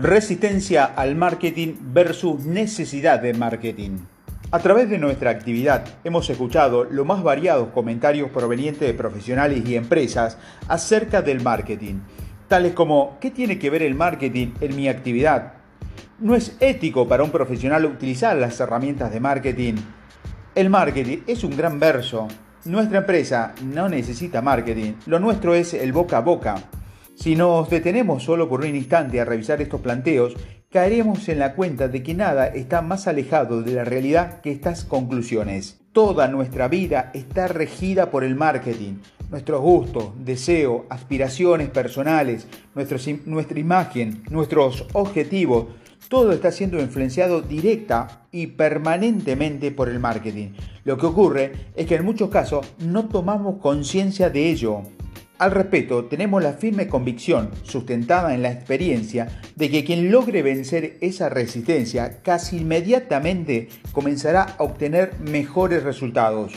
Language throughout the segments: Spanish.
Resistencia al marketing versus necesidad de marketing. A través de nuestra actividad hemos escuchado los más variados comentarios provenientes de profesionales y empresas acerca del marketing, tales como ¿qué tiene que ver el marketing en mi actividad? ¿No es ético para un profesional utilizar las herramientas de marketing? El marketing es un gran verso. Nuestra empresa no necesita marketing, lo nuestro es el boca a boca. Si nos detenemos solo por un instante a revisar estos planteos, caeremos en la cuenta de que nada está más alejado de la realidad que estas conclusiones. Toda nuestra vida está regida por el marketing. Nuestros gustos, deseos, aspiraciones personales, nuestra imagen, nuestros objetivos, todo está siendo influenciado directa y permanentemente por el marketing. Lo que ocurre es que en muchos casos no tomamos conciencia de ello. Al respecto, tenemos la firme convicción, sustentada en la experiencia, de que quien logre vencer esa resistencia casi inmediatamente comenzará a obtener mejores resultados.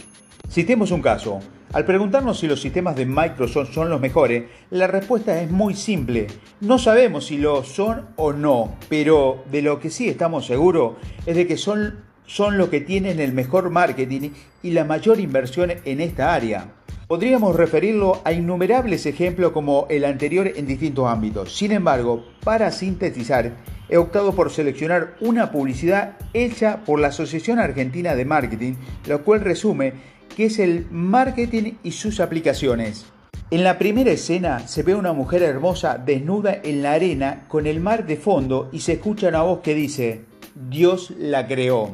Citemos un caso. Al preguntarnos si los sistemas de Microsoft son los mejores, la respuesta es muy simple. No sabemos si lo son o no, pero de lo que sí estamos seguros es de que son, son los que tienen el mejor marketing y la mayor inversión en esta área. Podríamos referirlo a innumerables ejemplos como el anterior en distintos ámbitos. Sin embargo, para sintetizar, he optado por seleccionar una publicidad hecha por la Asociación Argentina de Marketing, lo cual resume que es el marketing y sus aplicaciones. En la primera escena se ve una mujer hermosa desnuda en la arena con el mar de fondo y se escucha una voz que dice, Dios la creó.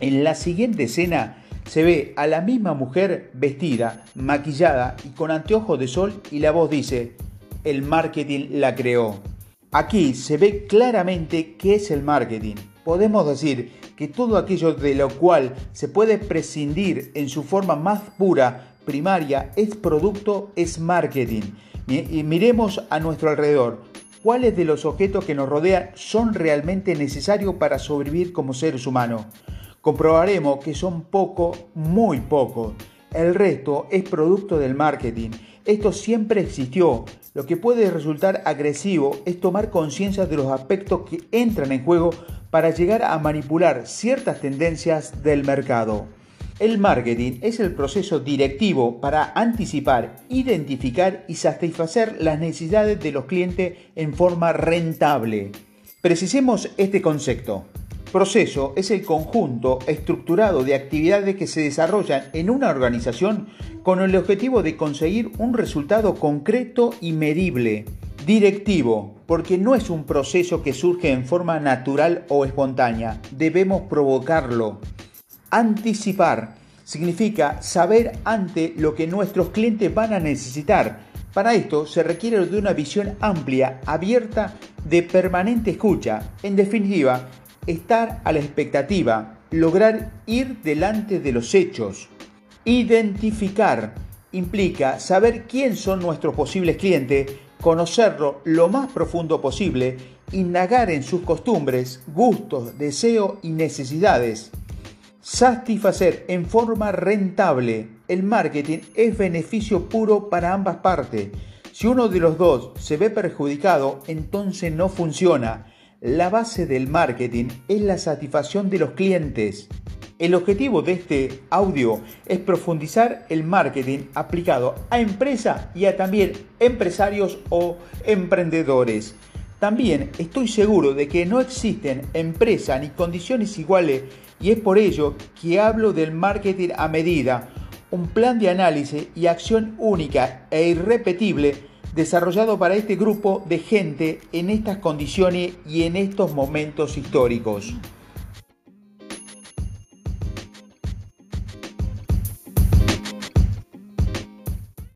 En la siguiente escena se ve a la misma mujer vestida, maquillada y con anteojos de sol y la voz dice, el marketing la creó. Aquí se ve claramente qué es el marketing. Podemos decir que todo aquello de lo cual se puede prescindir en su forma más pura, primaria, es producto, es marketing. Y miremos a nuestro alrededor. ¿Cuáles de los objetos que nos rodean son realmente necesarios para sobrevivir como seres humanos? Comprobaremos que son poco, muy pocos. El resto es producto del marketing. Esto siempre existió. Lo que puede resultar agresivo es tomar conciencia de los aspectos que entran en juego para llegar a manipular ciertas tendencias del mercado. El marketing es el proceso directivo para anticipar, identificar y satisfacer las necesidades de los clientes en forma rentable. Precisemos este concepto. Proceso es el conjunto estructurado de actividades que se desarrollan en una organización con el objetivo de conseguir un resultado concreto y medible. Directivo, porque no es un proceso que surge en forma natural o espontánea, debemos provocarlo. Anticipar significa saber ante lo que nuestros clientes van a necesitar. Para esto se requiere de una visión amplia, abierta, de permanente escucha. En definitiva, estar a la expectativa, lograr ir delante de los hechos. Identificar implica saber quién son nuestros posibles clientes, conocerlo lo más profundo posible, indagar en sus costumbres, gustos, deseos y necesidades. Satisfacer en forma rentable. El marketing es beneficio puro para ambas partes. Si uno de los dos se ve perjudicado, entonces no funciona. La base del marketing es la satisfacción de los clientes. El objetivo de este audio es profundizar el marketing aplicado a empresas y a también empresarios o emprendedores. También estoy seguro de que no existen empresas ni condiciones iguales y es por ello que hablo del marketing a medida, un plan de análisis y acción única e irrepetible desarrollado para este grupo de gente en estas condiciones y en estos momentos históricos.